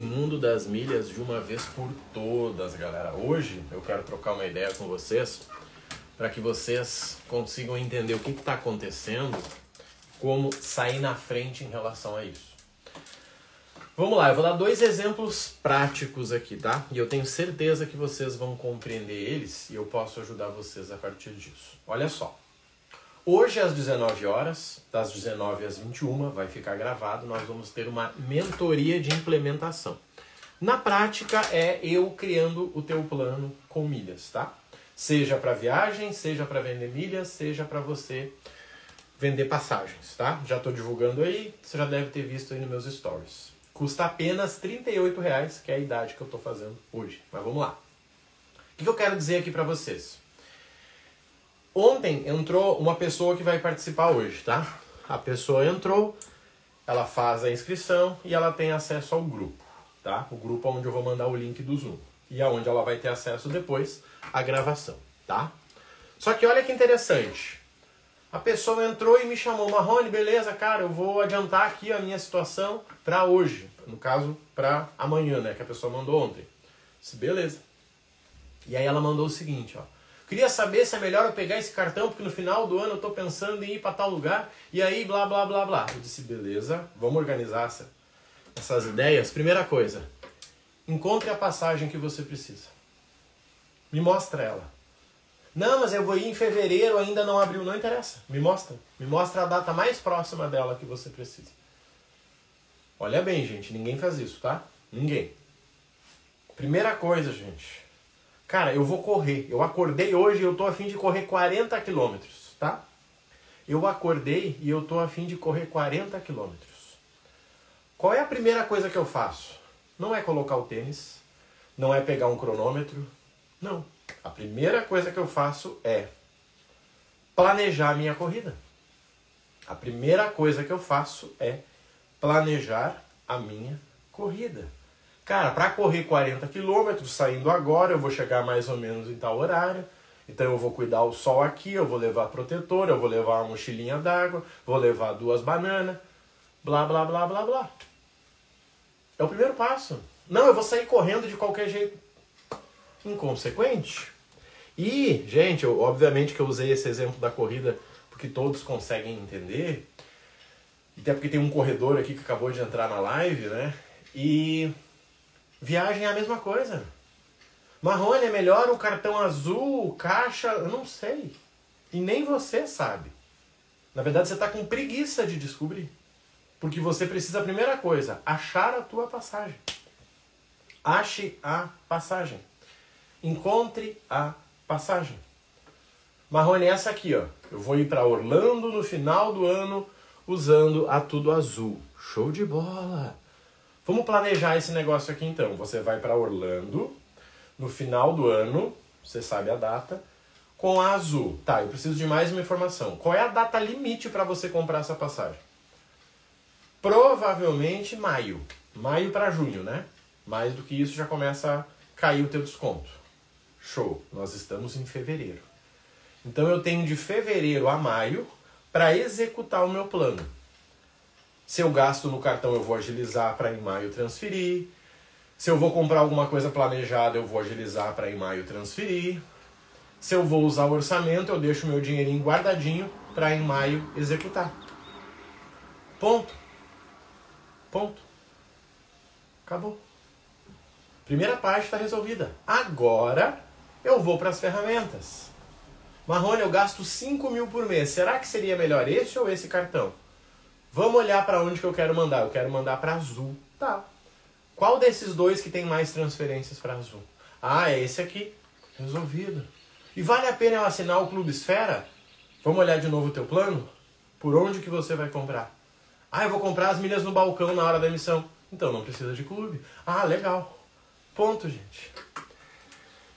mundo das milhas de uma vez por todas, galera. Hoje eu quero trocar uma ideia com vocês para que vocês consigam entender o que está acontecendo, como sair na frente em relação a isso. Vamos lá, eu vou dar dois exemplos práticos aqui, tá? E eu tenho certeza que vocês vão compreender eles e eu posso ajudar vocês a partir disso. Olha só. Hoje às 19 horas, das 19 às 21, vai ficar gravado, nós vamos ter uma mentoria de implementação. Na prática é eu criando o teu plano com milhas, tá? Seja para viagem, seja para vender milhas, seja para você vender passagens, tá? Já estou divulgando aí, você já deve ter visto aí nos meus stories. Custa apenas R$ reais, que é a idade que eu estou fazendo hoje. Mas vamos lá. O que eu quero dizer aqui para vocês? Ontem entrou uma pessoa que vai participar hoje, tá? A pessoa entrou, ela faz a inscrição e ela tem acesso ao grupo, tá? O grupo onde eu vou mandar o link do Zoom e aonde ela vai ter acesso depois à gravação, tá? Só que olha que interessante. A pessoa entrou e me chamou, Marrone, beleza, cara, eu vou adiantar aqui a minha situação para hoje, no caso para amanhã, né, que a pessoa mandou ontem. Disse, beleza. E aí ela mandou o seguinte, ó. Queria saber se é melhor eu pegar esse cartão, porque no final do ano eu estou pensando em ir para tal lugar, e aí blá blá blá blá. Eu disse, beleza, vamos organizar essa, essas ideias. Primeira coisa, encontre a passagem que você precisa. Me mostra ela. Não, mas eu vou ir em fevereiro, ainda não abriu, não interessa. Me mostra. Me mostra a data mais próxima dela que você precisa. Olha bem, gente, ninguém faz isso, tá? Ninguém. Primeira coisa, gente Cara, eu vou correr. Eu acordei hoje e eu tô afim de correr 40 quilômetros, tá? Eu acordei e eu tô afim de correr 40 quilômetros. Qual é a primeira coisa que eu faço? Não é colocar o tênis, não é pegar um cronômetro, não. A primeira coisa que eu faço é planejar a minha corrida. A primeira coisa que eu faço é planejar a minha corrida. Cara, para correr 40 quilômetros, saindo agora, eu vou chegar mais ou menos em tal horário. Então eu vou cuidar o sol aqui, eu vou levar protetor, eu vou levar uma mochilinha d'água, vou levar duas bananas, blá blá blá blá blá. É o primeiro passo. Não, eu vou sair correndo de qualquer jeito. Inconsequente. E, gente, eu, obviamente que eu usei esse exemplo da corrida porque todos conseguem entender. Até porque tem um corredor aqui que acabou de entrar na live, né? E Viagem é a mesma coisa. Marrone é melhor o cartão azul, caixa, eu não sei. E nem você sabe. Na verdade, você está com preguiça de descobrir. Porque você precisa, primeira coisa, achar a tua passagem. Ache a passagem. Encontre a passagem. Marrone, essa aqui, ó. Eu vou ir para Orlando no final do ano usando a Tudo Azul. Show de bola! Vamos planejar esse negócio aqui então. Você vai para Orlando no final do ano, você sabe a data, com a Azul. Tá, eu preciso de mais uma informação. Qual é a data limite para você comprar essa passagem? Provavelmente maio. Maio para junho, né? Mais do que isso já começa a cair o teu desconto. Show. Nós estamos em fevereiro. Então eu tenho de fevereiro a maio para executar o meu plano. Se eu gasto no cartão, eu vou agilizar para em maio transferir. Se eu vou comprar alguma coisa planejada, eu vou agilizar para em maio transferir. Se eu vou usar o orçamento, eu deixo meu dinheirinho guardadinho para em maio executar. Ponto. Ponto. Acabou. Primeira parte está resolvida. Agora eu vou para as ferramentas. Marrone, eu gasto 5 mil por mês. Será que seria melhor esse ou esse cartão? Vamos olhar para onde que eu quero mandar. Eu quero mandar para Azul. Tá. Qual desses dois que tem mais transferências para Azul? Ah, é esse aqui. Resolvido. E vale a pena eu assinar o Clube Esfera? Vamos olhar de novo o teu plano? Por onde que você vai comprar? Ah, eu vou comprar as milhas no balcão na hora da emissão. Então não precisa de clube. Ah, legal. Ponto, gente.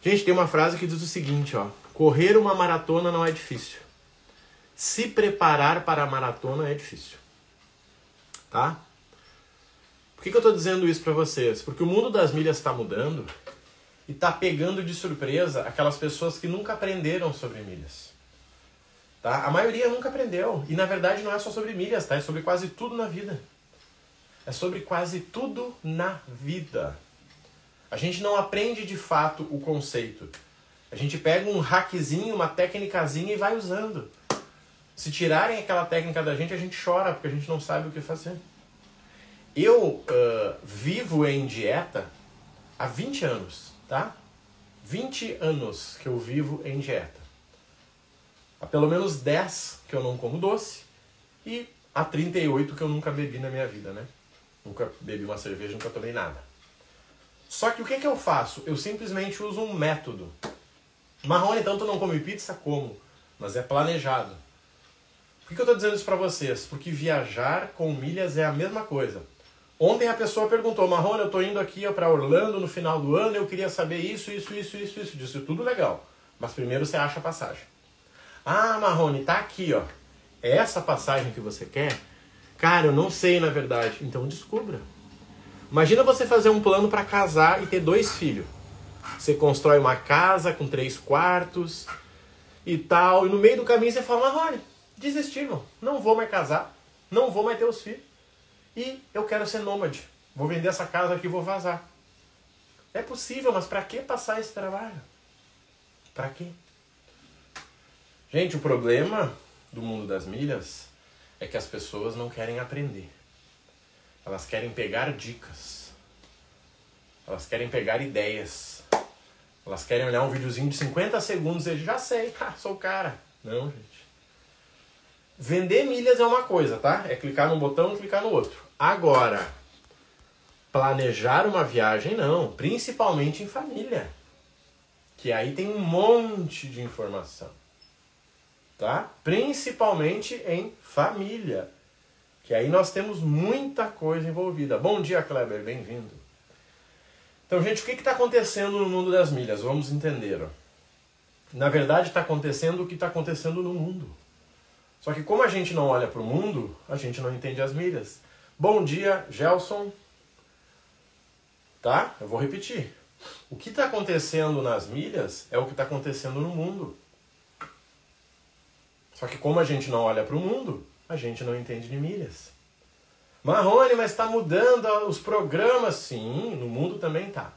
Gente, tem uma frase que diz o seguinte, ó. Correr uma maratona não é difícil. Se preparar para a maratona é difícil tá? Por que, que eu estou dizendo isso para vocês? Porque o mundo das milhas está mudando e está pegando de surpresa aquelas pessoas que nunca aprenderam sobre milhas. Tá? A maioria nunca aprendeu. E na verdade não é só sobre milhas, tá? É sobre quase tudo na vida. é sobre quase tudo na vida. A gente não aprende de fato o conceito. A gente pega um hackzinho, uma técnicazinha e vai usando. Se tirarem aquela técnica da gente, a gente chora porque a gente não sabe o que fazer. Eu uh, vivo em dieta há 20 anos, tá? 20 anos que eu vivo em dieta. Há pelo menos 10 que eu não como doce e há 38 que eu nunca bebi na minha vida, né? Nunca bebi uma cerveja, nunca tomei nada. Só que o que, que eu faço? Eu simplesmente uso um método. Marrone, então tu não come pizza? Como? Mas é planejado. Por que, eu estou dizendo isso para vocês? Porque viajar com milhas é a mesma coisa. Ontem a pessoa perguntou, Marrone, eu estou indo aqui para Orlando no final do ano, eu queria saber isso, isso, isso, isso, isso. Disse tudo legal. Mas primeiro você acha a passagem. Ah, Marrone, tá aqui, ó. É essa passagem que você quer? Cara, eu não sei na verdade. Então descubra. Imagina você fazer um plano para casar e ter dois filhos. Você constrói uma casa com três quartos e tal, e no meio do caminho você fala, Marrone, desisti, irmão. Não vou mais casar, não vou mais ter os filhos. E eu quero ser nômade. Vou vender essa casa aqui e vou vazar. É possível, mas para que passar esse trabalho? Para quê? Gente, o problema do mundo das milhas é que as pessoas não querem aprender. Elas querem pegar dicas. Elas querem pegar ideias. Elas querem olhar um videozinho de 50 segundos e já sei, ah, sou o cara. Não, gente. Vender milhas é uma coisa, tá? É clicar num botão e clicar no outro. Agora, planejar uma viagem não, principalmente em família. Que aí tem um monte de informação tá? Principalmente em família, que aí nós temos muita coisa envolvida. Bom dia, Kleber, bem-vindo. Então, gente, o que está acontecendo no mundo das milhas? Vamos entender. Na verdade, está acontecendo o que está acontecendo no mundo. Só que como a gente não olha para o mundo, a gente não entende as milhas. Bom dia, Gelson. Tá? Eu vou repetir. O que está acontecendo nas milhas é o que está acontecendo no mundo. Só que como a gente não olha para o mundo, a gente não entende de milhas. Marrone, mas está mudando os programas. Sim, no mundo também tá.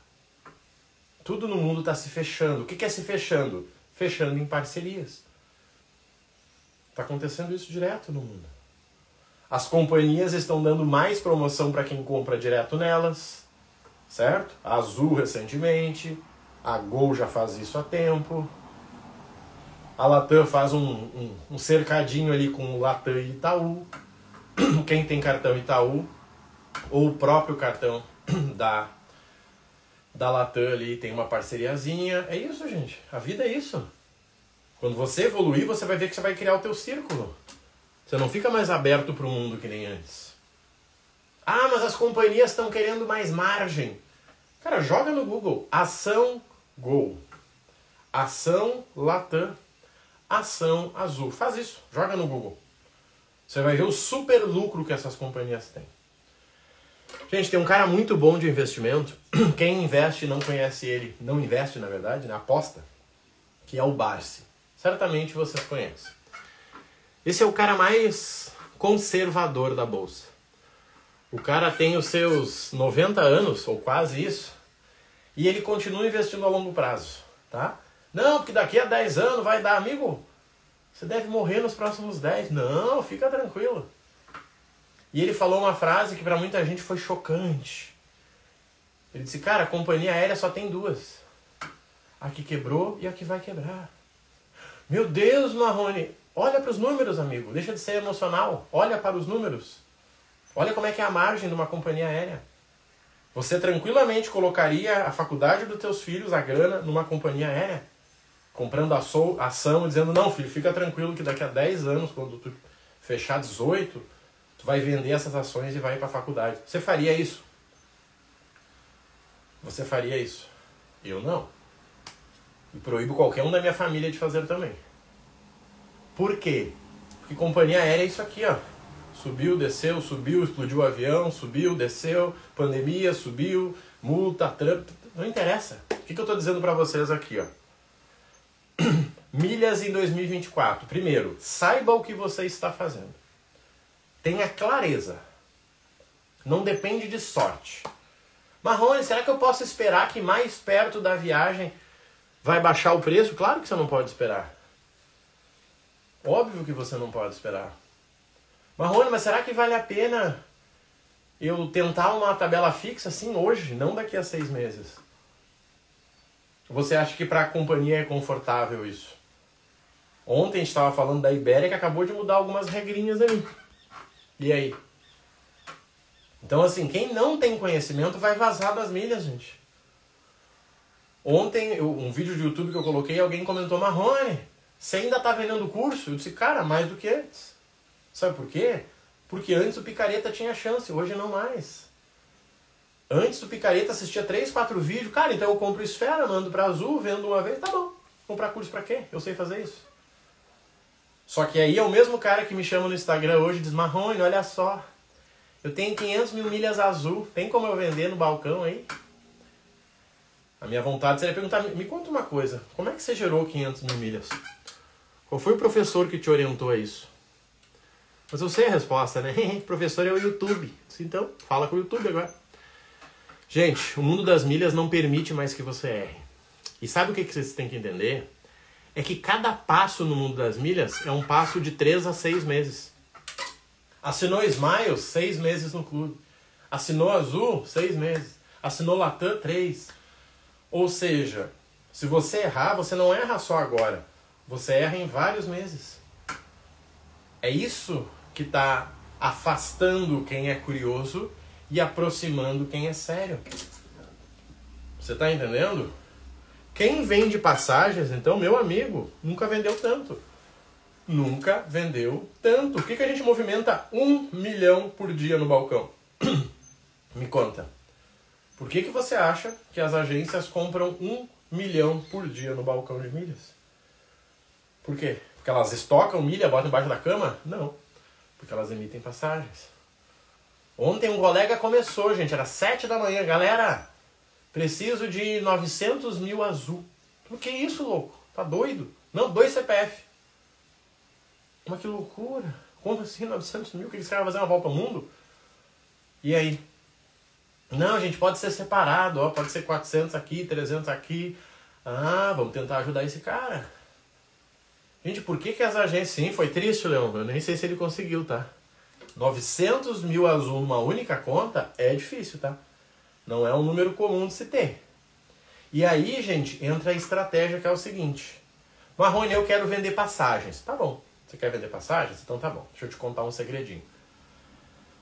Tudo no mundo está se fechando. O que é se fechando? Fechando em parcerias. Está acontecendo isso direto no mundo. As companhias estão dando mais promoção para quem compra direto nelas, certo? A Azul recentemente, a Gol já faz isso há tempo. A Latam faz um, um, um cercadinho ali com o Latam e Itaú. Quem tem cartão Itaú, ou o próprio cartão da, da Latam ali tem uma parceriazinha. É isso, gente. A vida é isso. Quando você evoluir, você vai ver que você vai criar o teu círculo. Você não fica mais aberto para o mundo que nem antes. Ah, mas as companhias estão querendo mais margem. Cara, joga no Google. Ação Gol. Ação Latam ação azul. Faz isso, joga no Google. Você vai ver o super lucro que essas companhias têm. Gente, tem um cara muito bom de investimento. Quem investe não conhece ele, não investe na verdade, né? aposta, que é o Barsi. Certamente vocês conhecem. Esse é o cara mais conservador da bolsa. O cara tem os seus 90 anos, ou quase isso, e ele continua investindo a longo prazo, tá? Não, porque daqui a 10 anos vai dar, amigo. Você deve morrer nos próximos 10. Não, fica tranquilo. E ele falou uma frase que para muita gente foi chocante. Ele disse: Cara, a companhia aérea só tem duas: a que quebrou e a que vai quebrar. Meu Deus, Marrone, olha para os números, amigo. Deixa de ser emocional. Olha para os números. Olha como é que é a margem de uma companhia aérea. Você tranquilamente colocaria a faculdade dos teus filhos, a grana, numa companhia aérea? comprando ação e dizendo, não, filho, fica tranquilo que daqui a 10 anos, quando tu fechar 18, tu vai vender essas ações e vai para a faculdade. Você faria isso? Você faria isso? Eu não. E proíbo qualquer um da minha família de fazer também. Por quê? Porque companhia aérea é isso aqui, ó. Subiu, desceu, subiu, explodiu o avião, subiu, desceu, pandemia, subiu, multa, Trump. Não interessa. O que, que eu estou dizendo para vocês aqui, ó? Milhas em 2024. Primeiro, saiba o que você está fazendo. Tenha clareza. Não depende de sorte. Marrone, será que eu posso esperar que mais perto da viagem vai baixar o preço? Claro que você não pode esperar. Óbvio que você não pode esperar. Marrone, mas será que vale a pena eu tentar uma tabela fixa assim hoje, não daqui a seis meses? Você acha que para a companhia é confortável isso? Ontem a gente estava falando da Ibéria que acabou de mudar algumas regrinhas ali. E aí? Então, assim, quem não tem conhecimento vai vazar das milhas, gente. Ontem, um vídeo de YouTube que eu coloquei, alguém comentou, Marrone, você ainda tá vendendo curso? Eu disse, cara, mais do que antes. Sabe por quê? Porque antes o picareta tinha chance, hoje não mais. Antes o picareta assistia 3, 4 vídeos, cara, então eu compro esfera, mando para azul, vendo uma vez, tá bom. Comprar curso para quê? Eu sei fazer isso. Só que aí é o mesmo cara que me chama no Instagram hoje e diz, Marrone, olha só, eu tenho 500 mil milhas azul, tem como eu vender no balcão aí? A minha vontade seria perguntar, me conta uma coisa, como é que você gerou 500 mil milhas? Qual foi o professor que te orientou a isso? Mas eu sei a resposta, né? professor é o YouTube. Então, fala com o YouTube agora. Gente, o mundo das milhas não permite mais que você erre. E sabe o que vocês têm que entender? É que cada passo no mundo das milhas é um passo de 3 a 6 meses. Assinou Smiles, 6 meses no clube. Assinou Azul, 6 meses. Assinou Latam, 3. Ou seja, se você errar, você não erra só agora. Você erra em vários meses. É isso que está afastando quem é curioso e aproximando quem é sério. Você está entendendo? Quem vende passagens, então, meu amigo, nunca vendeu tanto. Nunca vendeu tanto. Por que, que a gente movimenta um milhão por dia no balcão? Me conta. Por que, que você acha que as agências compram um milhão por dia no balcão de milhas? Por quê? Porque elas estocam milha, botam embaixo da cama? Não. Porque elas emitem passagens. Ontem um colega começou, gente, era sete da manhã. Galera, preciso de 900 mil azul. O que isso, louco? Tá doido? Não, dois CPF. Mas que loucura. Como assim 900 mil? Que cara vai fazer uma volta ao mundo? E aí? Não, gente, pode ser separado. Ó, pode ser 400 aqui, 300 aqui. Ah, vamos tentar ajudar esse cara. Gente, por que, que as agências... Sim, foi triste, Leão. Eu nem sei se ele conseguiu, tá? 900 mil azul numa única conta é difícil, tá? Não é um número comum de se ter. E aí, gente, entra a estratégia que é o seguinte. Marrone, eu quero vender passagens. Tá bom. Você quer vender passagens? Então tá bom. Deixa eu te contar um segredinho.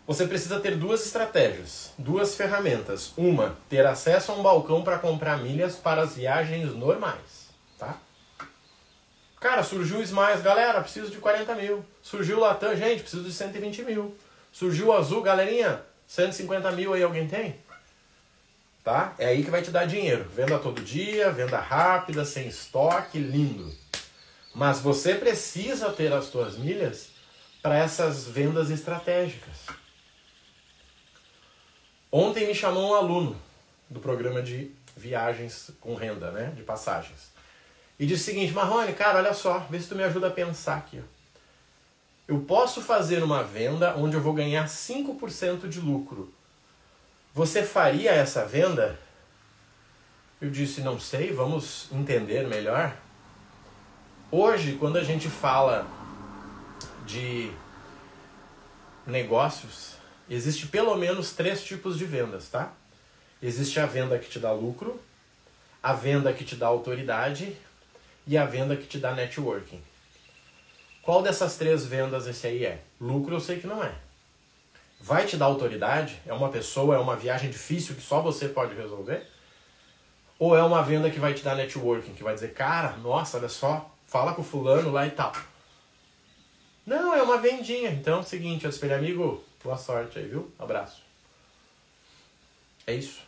Você precisa ter duas estratégias, duas ferramentas. Uma, ter acesso a um balcão para comprar milhas para as viagens normais, tá? Cara, surgiu o Smiles, galera, preciso de 40 mil. Surgiu o Latam, gente, preciso de 120 mil. Surgiu o Azul, galerinha, 150 mil aí alguém tem? Tá? É aí que vai te dar dinheiro. Venda todo dia, venda rápida, sem estoque, lindo. Mas você precisa ter as suas milhas para essas vendas estratégicas. Ontem me chamou um aluno do programa de viagens com renda, né, de passagens. E disse o seguinte, Marrone, cara, olha só, vê se tu me ajuda a pensar aqui. Eu posso fazer uma venda onde eu vou ganhar 5% de lucro. Você faria essa venda? Eu disse, não sei, vamos entender melhor. Hoje, quando a gente fala de negócios, existe pelo menos três tipos de vendas, tá? Existe a venda que te dá lucro, a venda que te dá autoridade e a venda que te dá networking. Qual dessas três vendas esse aí é? Lucro eu sei que não é. Vai te dar autoridade? É uma pessoa, é uma viagem difícil que só você pode resolver? Ou é uma venda que vai te dar networking, que vai dizer, cara, nossa, olha só, fala com o fulano lá e tal. Não, é uma vendinha. Então é o seguinte, espelho amigo, boa sorte aí, viu? Abraço. É isso.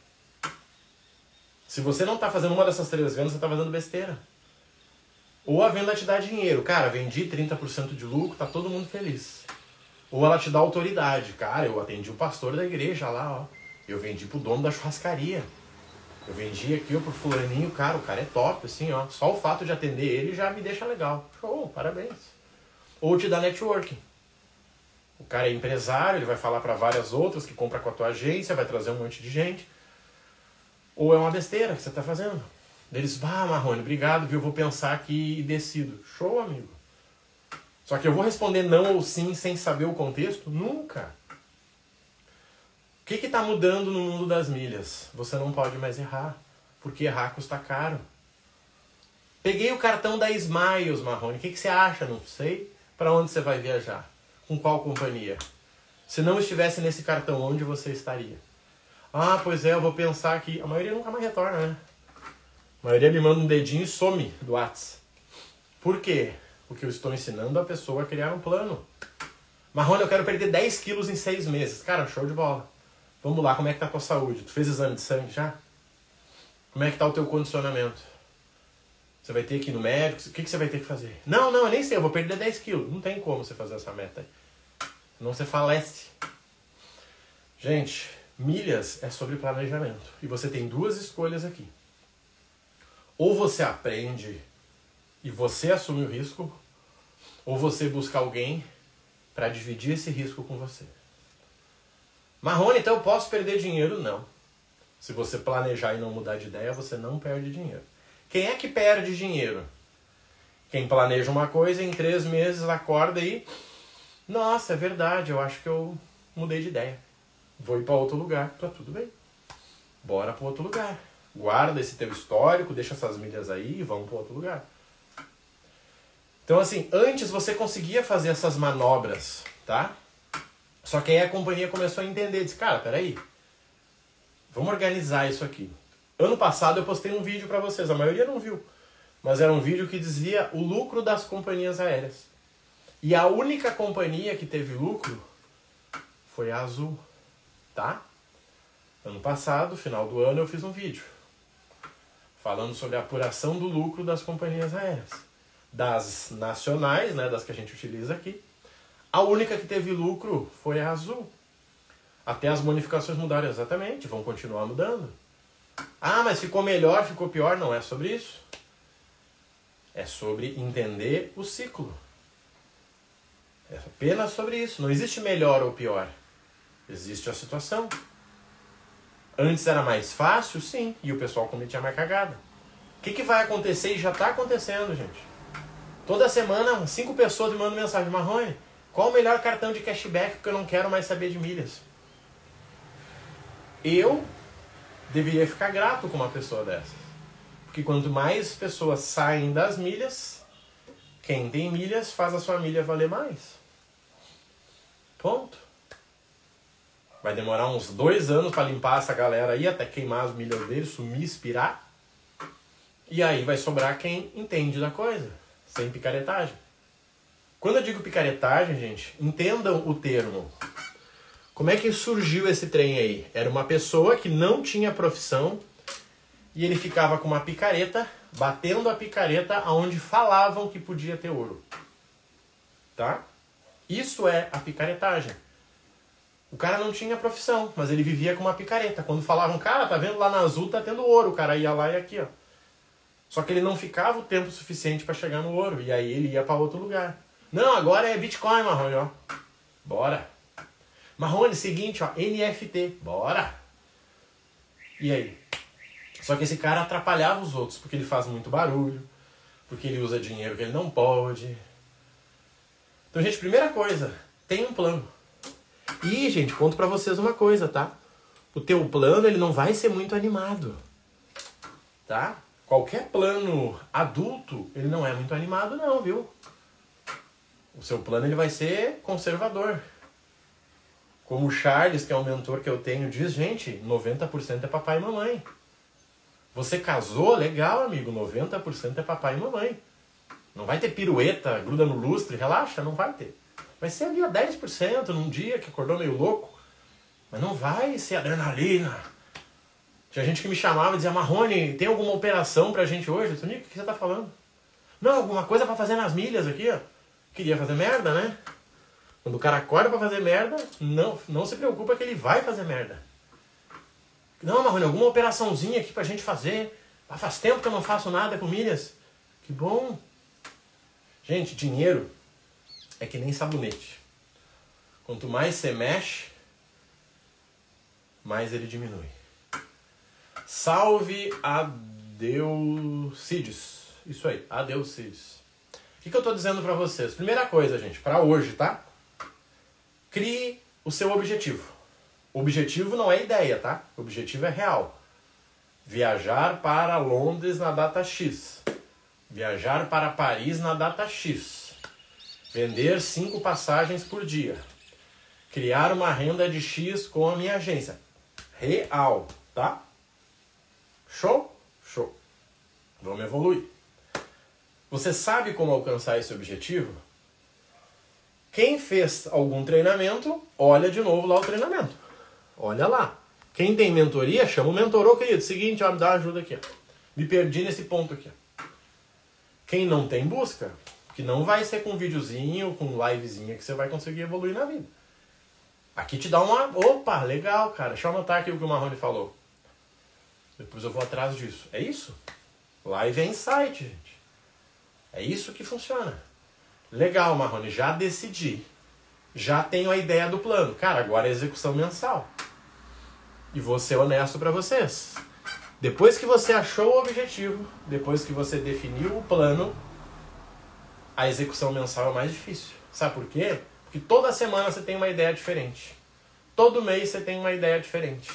Se você não está fazendo uma dessas três vendas, você está fazendo besteira. Ou a venda te dá dinheiro. Cara, vendi 30% de lucro, tá todo mundo feliz. Ou ela te dá autoridade. Cara, eu atendi o pastor da igreja lá, ó. Eu vendi pro dono da churrascaria. Eu vendi aqui ó, pro fulaninho, cara, o cara é top, assim, ó. Só o fato de atender ele já me deixa legal. Show, parabéns. Ou te dá networking. O cara é empresário, ele vai falar para várias outras que compra com a tua agência, vai trazer um monte de gente. Ou é uma besteira que você está fazendo. Eles, ah, Marrone, obrigado, viu? Vou pensar aqui e decido. Show, amigo. Só que eu vou responder não ou sim sem saber o contexto? Nunca. O que está mudando no mundo das milhas? Você não pode mais errar, porque errar custa caro. Peguei o cartão da Smiles, Marrone. O que, que você acha? Não sei. Para onde você vai viajar? Com qual companhia? Se não estivesse nesse cartão, onde você estaria? Ah, pois é, eu vou pensar que. A maioria nunca mais retorna, né? A maioria me manda um dedinho e some do WhatsApp. Por quê? Porque eu estou ensinando a pessoa a criar um plano. Marrone, eu quero perder 10 quilos em 6 meses. Cara, show de bola. Vamos lá, como é que tá a tua saúde? Tu fez exame de sangue já? Como é que tá o teu condicionamento? Você vai ter que ir no médico? O que, que você vai ter que fazer? Não, não, eu nem sei, eu vou perder 10 quilos. Não tem como você fazer essa meta. Senão você falece. Gente, milhas é sobre planejamento. E você tem duas escolhas aqui. Ou você aprende e você assume o risco, ou você busca alguém para dividir esse risco com você. Marrone, então eu posso perder dinheiro? Não. Se você planejar e não mudar de ideia, você não perde dinheiro. Quem é que perde dinheiro? Quem planeja uma coisa em três meses acorda e. Nossa, é verdade, eu acho que eu mudei de ideia. Vou ir para outro lugar. Tá tudo bem. Bora para outro lugar. Guarda esse teu histórico, deixa essas milhas aí e vamos para outro lugar. Então, assim, antes você conseguia fazer essas manobras, tá? Só que aí a companhia começou a entender, disse, cara, peraí, vamos organizar isso aqui. Ano passado eu postei um vídeo para vocês, a maioria não viu, mas era um vídeo que dizia o lucro das companhias aéreas. E a única companhia que teve lucro foi a Azul, tá? Ano passado, final do ano, eu fiz um vídeo falando sobre a apuração do lucro das companhias aéreas. Das nacionais, né, das que a gente utiliza aqui. A única que teve lucro foi a Azul. Até as bonificações mudaram exatamente, vão continuar mudando. Ah, mas ficou melhor, ficou pior? Não é sobre isso. É sobre entender o ciclo. É apenas sobre isso. Não existe melhor ou pior. Existe a situação. Antes era mais fácil, sim, e o pessoal cometia mais cagada. O que, que vai acontecer e já está acontecendo, gente? Toda semana, cinco pessoas me mandam mensagem: Marrone, qual o melhor cartão de cashback porque eu não quero mais saber de milhas? Eu deveria ficar grato com uma pessoa dessas. Porque quanto mais pessoas saem das milhas, quem tem milhas faz a sua milha valer mais. Ponto. Vai demorar uns dois anos para limpar essa galera aí, até queimar as milhas deles, sumir, expirar. E aí vai sobrar quem entende da coisa, sem picaretagem. Quando eu digo picaretagem, gente, entendam o termo. Como é que surgiu esse trem aí? Era uma pessoa que não tinha profissão e ele ficava com uma picareta, batendo a picareta aonde falavam que podia ter ouro. Tá? Isso é a picaretagem. O cara não tinha profissão, mas ele vivia com uma picareta. Quando falavam, cara, tá vendo lá na azul, tá tendo ouro. O cara ia lá e aqui, ó. Só que ele não ficava o tempo suficiente para chegar no ouro. E aí ele ia para outro lugar. Não, agora é Bitcoin, Marrone, ó. Bora. Marrone, seguinte, ó, NFT. Bora. E aí? Só que esse cara atrapalhava os outros, porque ele faz muito barulho, porque ele usa dinheiro que ele não pode. Então, gente, primeira coisa, tem um plano. E, gente, conto para vocês uma coisa, tá? O teu plano, ele não vai ser muito animado. Tá? Qualquer plano adulto, ele não é muito animado não, viu? O seu plano ele vai ser conservador. Como o Charles, que é um mentor que eu tenho, diz, gente, 90% é papai e mamãe. Você casou, legal, amigo, 90% é papai e mamãe. Não vai ter pirueta, gruda no lustre, relaxa, não vai ter. Vai ser ali a 10% num dia que acordou meio louco. Mas não vai ser adrenalina. Tinha gente que me chamava e dizia, Marrone, tem alguma operação pra gente hoje? Eu disse, o que você tá falando? Não, alguma coisa para fazer nas milhas aqui, ó. Queria fazer merda, né? Quando o cara acorda para fazer merda, não, não se preocupa que ele vai fazer merda. Não, Marrone, alguma operaçãozinha aqui pra gente fazer. Ah, faz tempo que eu não faço nada com milhas. Que bom. Gente, dinheiro é que nem sabonete. Quanto mais você mexe, mais ele diminui. Salve Adeucides. Isso aí, Adeucides. O que, que eu estou dizendo para vocês? Primeira coisa, gente, para hoje, tá? Crie o seu objetivo. O objetivo não é ideia, tá? O objetivo é real. Viajar para Londres na data X. Viajar para Paris na data X. Vender cinco passagens por dia. Criar uma renda de X com a minha agência. Real, tá? Show? Show. Vamos evoluir. Você sabe como alcançar esse objetivo? Quem fez algum treinamento, olha de novo lá o treinamento. Olha lá. Quem tem mentoria, chama o mentor. Ô, querido, seguinte, ó, me dá ajuda aqui. Me perdi nesse ponto aqui. Quem não tem, busca. Que não vai ser com videozinho, com livezinha que você vai conseguir evoluir na vida. Aqui te dá uma. Opa, legal, cara. Deixa eu anotar aqui o que o Marrone falou. Depois eu vou atrás disso. É isso? Live é insight, gente. É isso que funciona. Legal, Marrone, já decidi. Já tenho a ideia do plano. Cara, agora é execução mensal. E vou ser honesto para vocês. Depois que você achou o objetivo, depois que você definiu o plano, a execução mensal é mais difícil. Sabe por quê? Porque toda semana você tem uma ideia diferente. Todo mês você tem uma ideia diferente.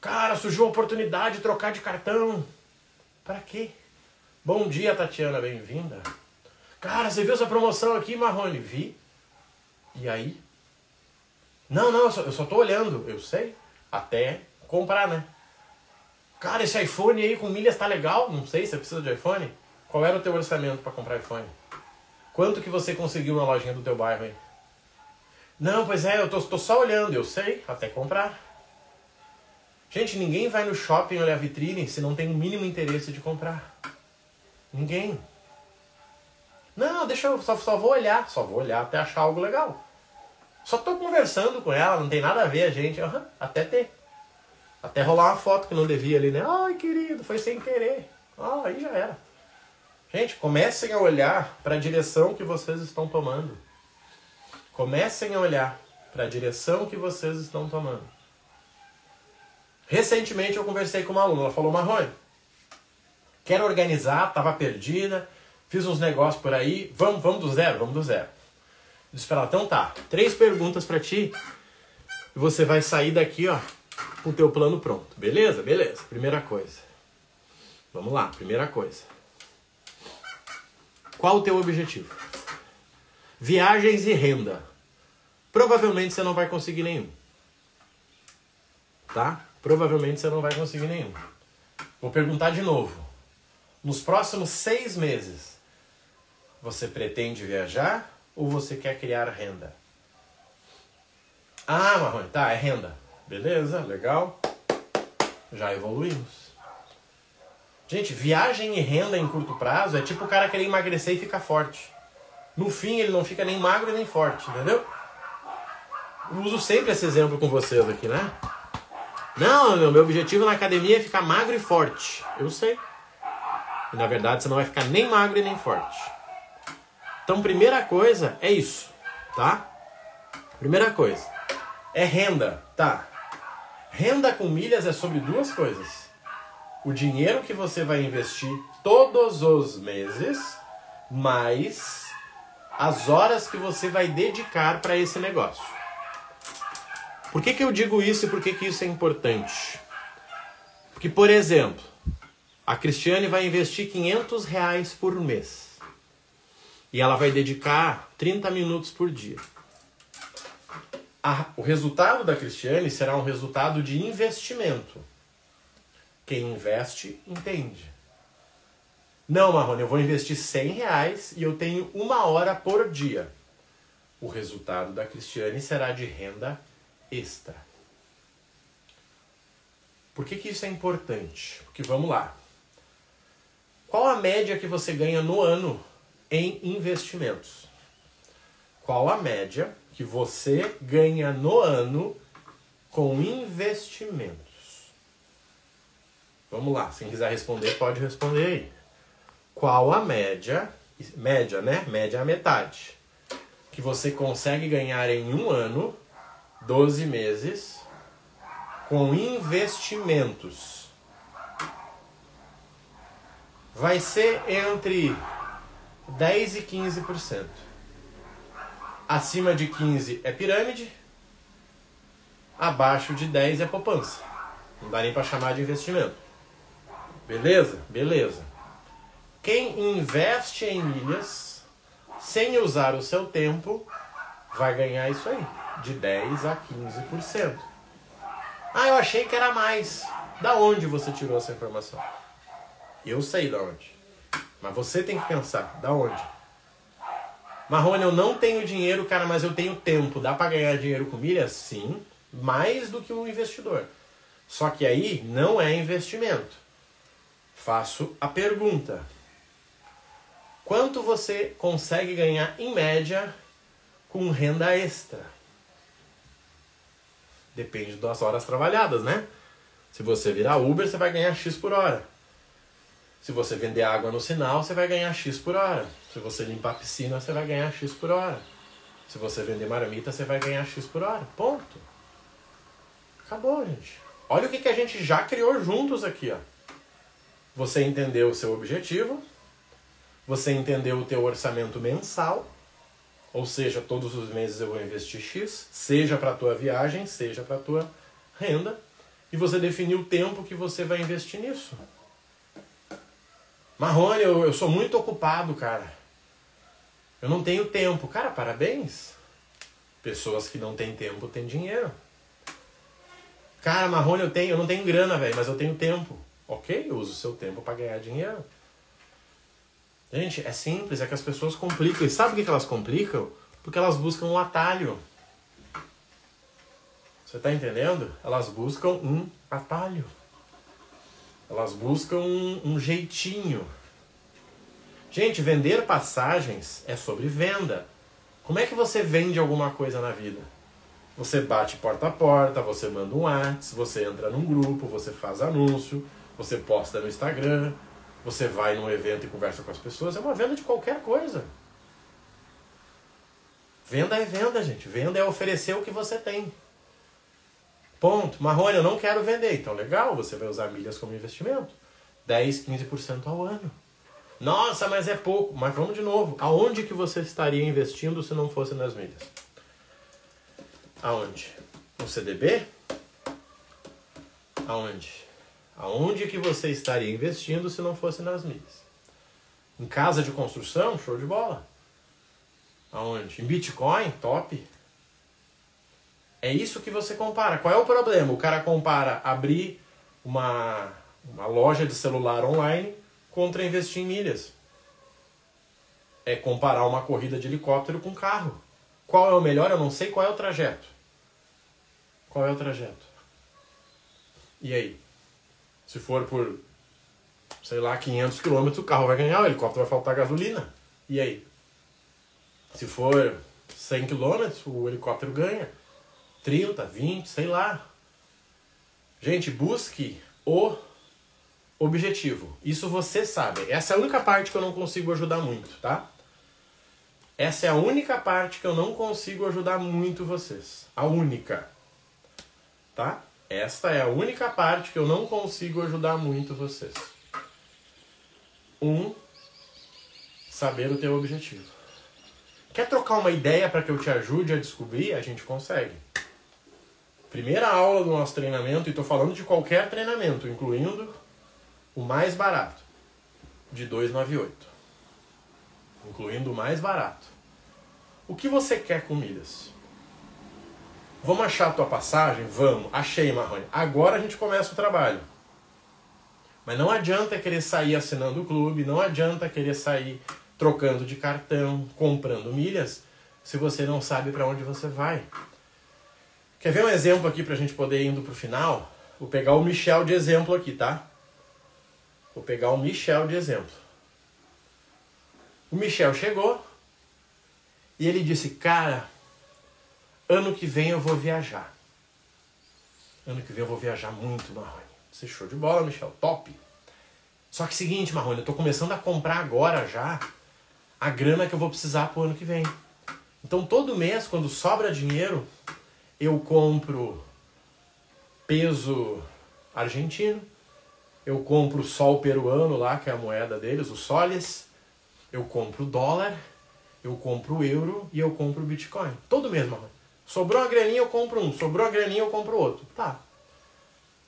Cara, surgiu a oportunidade de trocar de cartão. Para quê? Bom dia, Tatiana, bem-vinda. Cara, você viu essa promoção aqui, Marrone? Vi. E aí? Não, não, eu só, eu só tô olhando, eu sei. Até comprar, né? Cara, esse iPhone aí com milhas tá legal? Não sei, você precisa de iPhone? Qual era o teu orçamento para comprar iPhone? Quanto que você conseguiu na lojinha do teu bairro aí? Não, pois é, eu tô, tô só olhando, eu sei, até comprar. Gente, ninguém vai no shopping olhar vitrine se não tem o mínimo interesse de comprar. Ninguém. Não, deixa eu só, só vou olhar, só vou olhar até achar algo legal. Só tô conversando com ela, não tem nada a ver a gente. Uhum, até ter. Até rolar uma foto que não devia ali, né? Ai, querido, foi sem querer. Ah, aí já era. Gente, comecem a olhar para a direção que vocês estão tomando. Comecem a olhar para a direção que vocês estão tomando. Recentemente eu conversei com uma aluna, ela falou, Marrone, quero organizar, estava perdida, fiz uns negócios por aí, vamos, vamos do zero, vamos do zero. Eu disse pra ela, então tá, três perguntas para ti, e você vai sair daqui, ó, com o teu plano pronto. Beleza? Beleza. Primeira coisa. Vamos lá, primeira coisa. Qual o teu objetivo? Viagens e renda. Provavelmente você não vai conseguir nenhum. Tá? provavelmente você não vai conseguir nenhum. Vou perguntar de novo. Nos próximos seis meses, você pretende viajar ou você quer criar renda? Ah, Marrone, tá, é renda. Beleza, legal. Já evoluímos. Gente, viagem e renda em curto prazo é tipo o cara querer emagrecer e ficar forte. No fim, ele não fica nem magro nem forte, entendeu? Eu uso sempre esse exemplo com vocês aqui, né? Não, meu, meu objetivo na academia é ficar magro e forte. Eu sei. E na verdade você não vai ficar nem magro e nem forte. Então, primeira coisa é isso, tá? Primeira coisa é renda, tá? Renda com milhas é sobre duas coisas: o dinheiro que você vai investir todos os meses, mais as horas que você vai dedicar para esse negócio. Por que, que eu digo isso e por que, que isso é importante? Porque, por exemplo, a Cristiane vai investir 500 reais por mês. E ela vai dedicar 30 minutos por dia. A, o resultado da Cristiane será um resultado de investimento. Quem investe, entende. Não, Marrone, eu vou investir 100 reais e eu tenho uma hora por dia. O resultado da Cristiane será de renda extra. Por que, que isso é importante? Porque vamos lá. Qual a média que você ganha no ano em investimentos? Qual a média que você ganha no ano com investimentos? Vamos lá, se quiser responder, pode responder aí. Qual a média, média, né? Média é a metade. Que você consegue ganhar em um ano, 12 meses, com investimentos. Vai ser entre 10 e 15%. Acima de 15 é pirâmide, abaixo de 10 é poupança. Não dá nem para chamar de investimento. Beleza? Beleza. Quem investe em milhas sem usar o seu tempo vai ganhar isso aí, de 10 a 15%. Ah, eu achei que era mais. Da onde você tirou essa informação? Eu sei da onde. Mas você tem que pensar, da onde? Marrone, eu não tenho dinheiro, cara, mas eu tenho tempo. Dá para ganhar dinheiro com milhas? Sim, mais do que um investidor. Só que aí não é investimento. Faço a pergunta: quanto você consegue ganhar em média com renda extra? Depende das horas trabalhadas, né? Se você virar Uber, você vai ganhar X por hora. Se você vender água no sinal, você vai ganhar X por hora. Se você limpar a piscina, você vai ganhar X por hora. Se você vender marmita, você vai ganhar X por hora. Ponto. Acabou, gente. Olha o que, que a gente já criou juntos aqui, ó. Você entendeu o seu objetivo, você entendeu o teu orçamento mensal, ou seja, todos os meses eu vou investir X, seja para a tua viagem, seja para a tua renda, e você definiu o tempo que você vai investir nisso. Marrone, eu, eu sou muito ocupado, cara. Eu não tenho tempo. Cara, parabéns. Pessoas que não têm tempo têm dinheiro. Cara, Marrone, eu tenho, eu não tenho grana, velho, mas eu tenho tempo. Ok, eu uso o seu tempo para ganhar dinheiro. Gente, é simples, é que as pessoas complicam. E sabe por que elas complicam? Porque elas buscam um atalho. Você está entendendo? Elas buscam um atalho. Elas buscam um, um jeitinho. Gente, vender passagens é sobre venda. Como é que você vende alguma coisa na vida? Você bate porta a porta, você manda um WhatsApp, você entra num grupo, você faz anúncio, você posta no Instagram, você vai num evento e conversa com as pessoas. É uma venda de qualquer coisa. Venda é venda, gente. Venda é oferecer o que você tem. Ponto. Marrone, eu não quero vender. Então, legal, você vai usar milhas como investimento. 10, 15% ao ano. Nossa, mas é pouco. Mas vamos de novo. Aonde que você estaria investindo se não fosse nas milhas? Aonde? No CDB? Aonde? Aonde que você estaria investindo se não fosse nas milhas? Em casa de construção? Show de bola. Aonde? Em Bitcoin? Top. É isso que você compara. Qual é o problema? O cara compara abrir uma, uma loja de celular online contra investir em milhas. É comparar uma corrida de helicóptero com carro. Qual é o melhor? Eu não sei qual é o trajeto. Qual é o trajeto? E aí? Se for por, sei lá, 500 km, o carro vai ganhar, o helicóptero vai faltar gasolina. E aí? Se for 100 km, o helicóptero ganha. 30, 20, sei lá. Gente, busque o objetivo. Isso você sabe. Essa é a única parte que eu não consigo ajudar muito, tá? Essa é a única parte que eu não consigo ajudar muito vocês. A única. Tá? Esta é a única parte que eu não consigo ajudar muito vocês. Um, saber o teu objetivo. Quer trocar uma ideia para que eu te ajude a descobrir? A gente consegue. Primeira aula do nosso treinamento, e estou falando de qualquer treinamento, incluindo o mais barato, de 298. Incluindo o mais barato. O que você quer com milhas? Vamos achar a tua passagem? Vamos. Achei, Marrone. Agora a gente começa o trabalho. Mas não adianta querer sair assinando o clube, não adianta querer sair trocando de cartão, comprando milhas, se você não sabe para onde você vai. Quer ver um exemplo aqui para a gente poder ir indo para o final? Vou pegar o Michel de exemplo aqui, tá? Vou pegar o Michel de exemplo. O Michel chegou e ele disse: Cara, ano que vem eu vou viajar. Ano que vem eu vou viajar muito, Marrone. Você show de bola, Michel, top. Só que seguinte, Marrone, eu tô começando a comprar agora já a grana que eu vou precisar pro ano que vem. Então todo mês, quando sobra dinheiro, eu compro peso argentino, eu compro sol peruano lá, que é a moeda deles, o soles, eu compro dólar, eu compro euro e eu compro bitcoin. Todo mamãe. Sobrou uma graninha, eu compro um. Sobrou uma graninha, eu compro outro. Tá.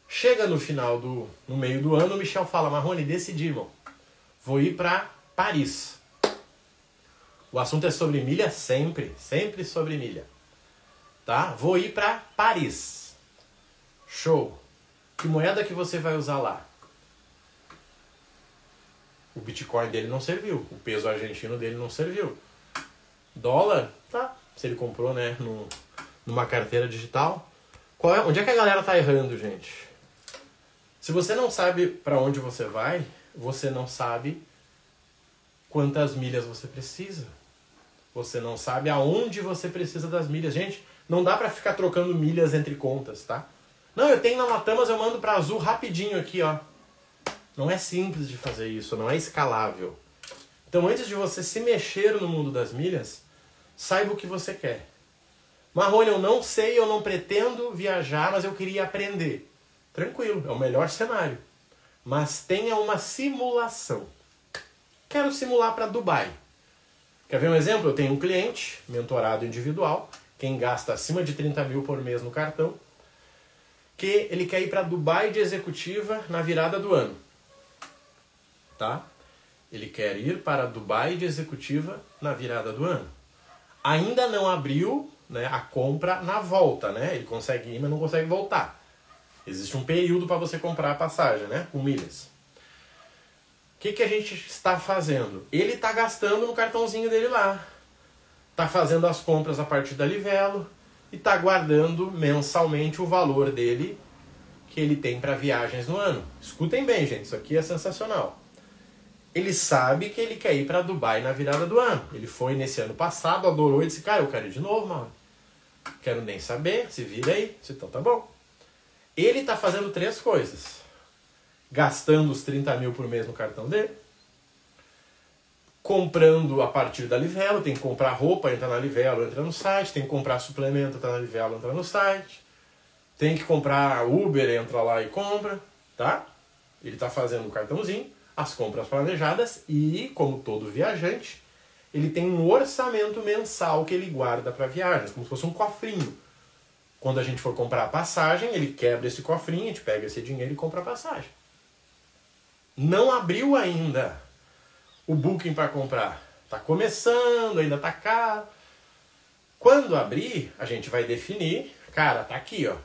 Chega no final do. no meio do ano, o Michel fala, Marrone, decidi, irmão. Vou ir para Paris. O assunto é sobre milha sempre, sempre sobre milha. Tá? Vou ir para Paris. Show. Que moeda que você vai usar lá? O Bitcoin dele não serviu, o peso argentino dele não serviu. Dólar, tá? Se ele comprou, né, no, numa carteira digital. Qual é, onde é que a galera tá errando, gente? Se você não sabe para onde você vai, você não sabe quantas milhas você precisa. Você não sabe aonde você precisa das milhas. Gente, não dá para ficar trocando milhas entre contas, tá? Não, eu tenho na Latamas, eu mando para Azul rapidinho aqui, ó. Não é simples de fazer isso, não é escalável. Então, antes de você se mexer no mundo das milhas, saiba o que você quer. Marrone, eu não sei, eu não pretendo viajar, mas eu queria aprender. Tranquilo, é o melhor cenário. Mas tenha uma simulação. Quero simular para Dubai. Quer ver um exemplo? Eu tenho um cliente, mentorado individual, quem gasta acima de 30 mil por mês no cartão, que ele quer ir para Dubai de executiva na virada do ano. Tá? Ele quer ir para Dubai de executiva na virada do ano. Ainda não abriu né, a compra na volta, né? Ele consegue ir, mas não consegue voltar. Existe um período para você comprar a passagem, né? Com milhas. O que, que a gente está fazendo? Ele está gastando no cartãozinho dele lá. Está fazendo as compras a partir da Livelo e está guardando mensalmente o valor dele que ele tem para viagens no ano. Escutem bem, gente, isso aqui é sensacional. Ele sabe que ele quer ir para Dubai na virada do ano. Ele foi nesse ano passado, adorou e disse: Cara, eu quero ir de novo, mano. Quero nem saber, se vira aí. Disse, então tá bom. Ele está fazendo três coisas: gastando os 30 mil por mês no cartão dele, comprando a partir da Livelo, tem que comprar roupa, entra na Livelo, entra no site, tem que comprar suplemento, entra na Livelo, entra no site, tem que comprar Uber, entra lá e compra, tá? Ele está fazendo o cartãozinho, as compras planejadas e, como todo viajante, ele tem um orçamento mensal que ele guarda para viagens, como se fosse um cofrinho. Quando a gente for comprar a passagem, ele quebra esse cofrinho, a gente pega esse dinheiro e compra a passagem. Não abriu ainda o booking para comprar. Está começando, ainda está caro. Quando abrir, a gente vai definir, cara, tá aqui, ó.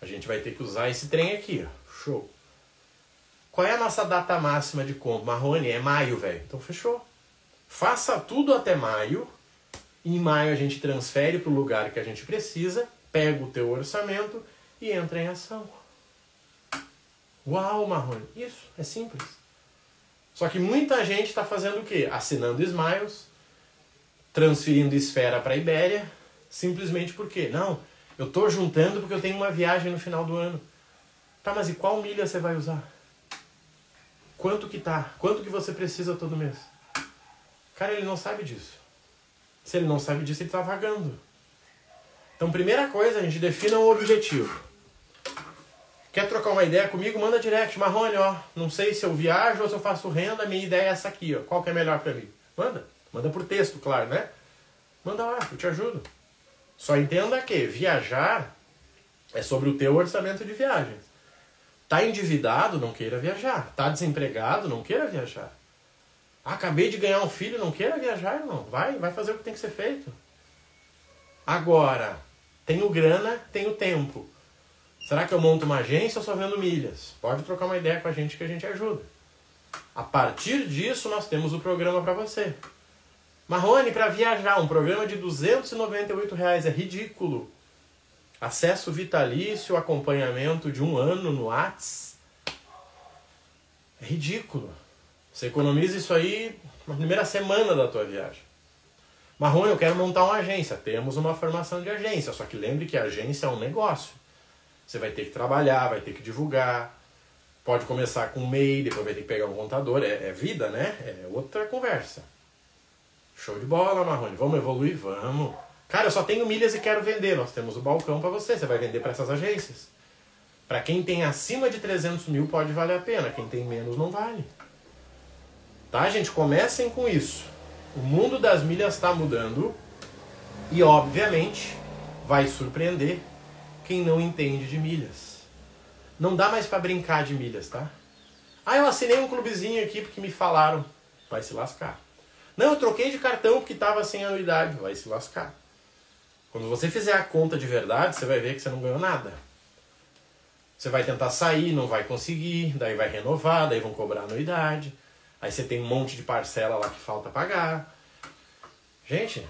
A gente vai ter que usar esse trem aqui, ó. Show. Qual é a nossa data máxima de compra? Marrone, é maio, velho. Então fechou. Faça tudo até maio. Em maio a gente transfere para o lugar que a gente precisa, pega o teu orçamento e entra em ação. Uau, Marrone. Isso, é simples. Só que muita gente está fazendo o quê? Assinando Smiles, transferindo esfera para Ibéria, simplesmente porque, não, eu estou juntando porque eu tenho uma viagem no final do ano. Tá, mas e qual milha você vai usar? Quanto que tá? Quanto que você precisa todo mês? Cara, ele não sabe disso. Se ele não sabe disso, ele está vagando. Então, primeira coisa, a gente defina um objetivo. Quer trocar uma ideia comigo? Manda direct. Marrone, ó, não sei se eu viajo ou se eu faço renda, minha ideia é essa aqui, ó. Qual que é melhor para mim? Manda. Manda por texto, claro, né? Manda lá, eu te ajudo. Só entenda que viajar é sobre o teu orçamento de viagens. Tá endividado, não queira viajar. Tá desempregado, não queira viajar. Acabei de ganhar um filho, não queira viajar, irmão. Vai, vai fazer o que tem que ser feito. Agora, tenho grana, tenho tempo. Será que eu monto uma agência ou só vendo milhas? Pode trocar uma ideia com a gente que a gente ajuda. A partir disso, nós temos o programa para você. Marrone, para viajar, um programa de 298 reais é ridículo. Acesso vitalício, acompanhamento de um ano no Whats. É ridículo. Você economiza isso aí na primeira semana da tua viagem. Marrone, eu quero montar uma agência. Temos uma formação de agência, só que lembre que a agência é um negócio. Você vai ter que trabalhar, vai ter que divulgar. Pode começar com um MEI, depois vai ter que pegar um contador. É, é vida, né? É outra conversa. Show de bola, Marrone. Vamos evoluir? Vamos. Cara, eu só tenho milhas e quero vender. Nós temos o balcão para você. Você vai vender para essas agências. Para quem tem acima de 300 mil pode valer a pena. Quem tem menos não vale. Tá, gente? Comecem com isso. O mundo das milhas está mudando e, obviamente, vai surpreender quem não entende de milhas. Não dá mais para brincar de milhas, tá? Ah, eu assinei um clubezinho aqui porque me falaram. Vai se lascar. Não, eu troquei de cartão porque estava sem anuidade. Vai se lascar. Quando você fizer a conta de verdade, você vai ver que você não ganhou nada. Você vai tentar sair, não vai conseguir, daí vai renovar, daí vão cobrar anuidade. Aí você tem um monte de parcela lá que falta pagar. Gente,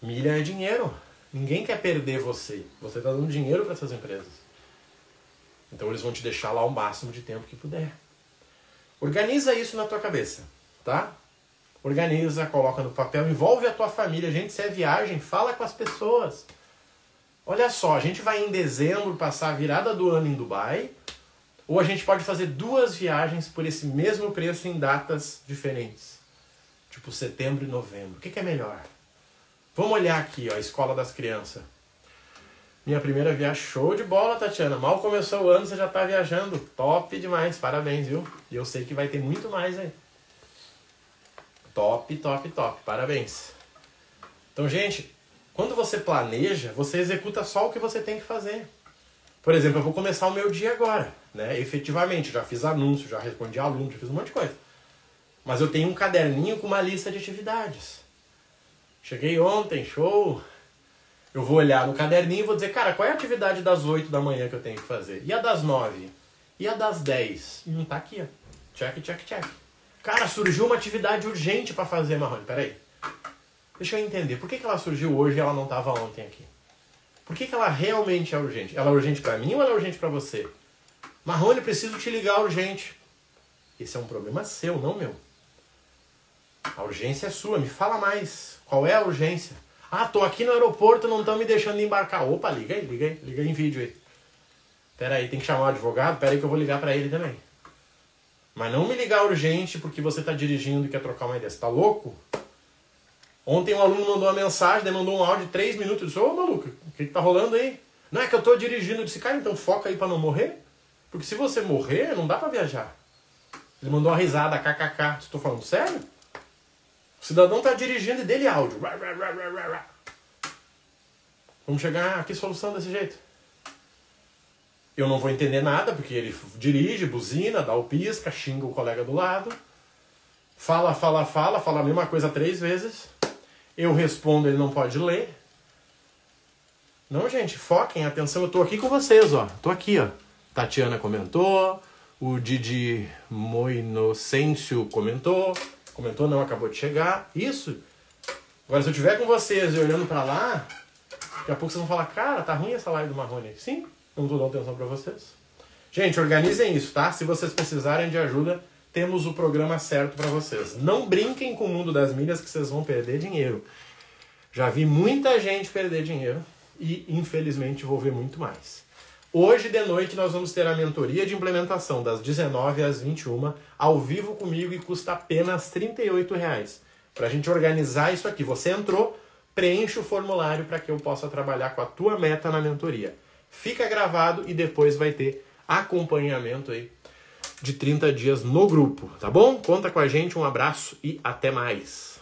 milha é dinheiro. Ninguém quer perder você. Você está dando dinheiro para essas empresas. Então eles vão te deixar lá o máximo de tempo que puder. Organiza isso na tua cabeça, tá? Organiza, coloca no papel, envolve a tua família. Gente, se é viagem, fala com as pessoas. Olha só, a gente vai em dezembro passar a virada do ano em Dubai, ou a gente pode fazer duas viagens por esse mesmo preço em datas diferentes. Tipo setembro e novembro. O que, que é melhor? Vamos olhar aqui, ó, a escola das crianças. Minha primeira viagem, show de bola, Tatiana. Mal começou o ano, você já está viajando. Top demais, parabéns, viu? E eu sei que vai ter muito mais aí. Top, top, top. Parabéns. Então, gente, quando você planeja, você executa só o que você tem que fazer. Por exemplo, eu vou começar o meu dia agora, né? Efetivamente, já fiz anúncio, já respondi aluno, já fiz um monte de coisa. Mas eu tenho um caderninho com uma lista de atividades. Cheguei ontem, show. Eu vou olhar no caderninho e vou dizer, cara, qual é a atividade das 8 da manhã que eu tenho que fazer? E a das 9? E a das 10? E não tá aqui, ó. Check, check, check. Cara, surgiu uma atividade urgente para fazer, Marrone. Peraí. Deixa eu entender. Por que, que ela surgiu hoje e ela não estava ontem aqui? Por que, que ela realmente é urgente? Ela é urgente para mim ou ela é urgente para você? Marrone, preciso te ligar urgente. Esse é um problema seu, não meu. A urgência é sua. Me fala mais. Qual é a urgência? Ah, tô aqui no aeroporto, não estão me deixando embarcar. Opa, liga aí, liga aí, liga aí em vídeo aí. Pera aí, tem que chamar o advogado? Pera aí que eu vou ligar para ele também. Mas não me ligar urgente porque você está dirigindo e quer trocar uma ideia. Você tá louco? Ontem um aluno mandou uma mensagem, mandou um áudio de 3 minutos. Eu disse, ô maluco, o que, que tá rolando aí? Não é que eu tô dirigindo. Eu disse, cara, então foca aí para não morrer. Porque se você morrer, não dá para viajar. Ele mandou uma risada, kkk. Estou falando sério? O cidadão tá dirigindo e dele áudio. Vamos chegar a que solução desse jeito? Eu não vou entender nada, porque ele dirige, buzina, dá o pisca, xinga o colega do lado. Fala, fala, fala, fala a mesma coisa três vezes. Eu respondo, ele não pode ler. Não, gente, foquem, atenção, eu tô aqui com vocês, ó. Tô aqui, ó. Tatiana comentou, o Didi Moinocêncio comentou, comentou não, acabou de chegar. Isso. Agora, se eu estiver com vocês e olhando para lá, daqui a pouco vocês vão falar, cara, tá ruim essa live do Marrone. Sim, não tô dando atenção para vocês. Gente, organizem isso, tá? Se vocês precisarem de ajuda, temos o programa certo para vocês. Não brinquem com o mundo das milhas que vocês vão perder dinheiro. Já vi muita gente perder dinheiro e infelizmente vou ver muito mais. Hoje de noite nós vamos ter a mentoria de implementação das 19 às 21 ao vivo comigo e custa apenas 38 reais. Para a gente organizar isso aqui. Você entrou, preenche o formulário para que eu possa trabalhar com a tua meta na mentoria. Fica gravado e depois vai ter acompanhamento aí de 30 dias no grupo, tá bom? Conta com a gente, um abraço e até mais.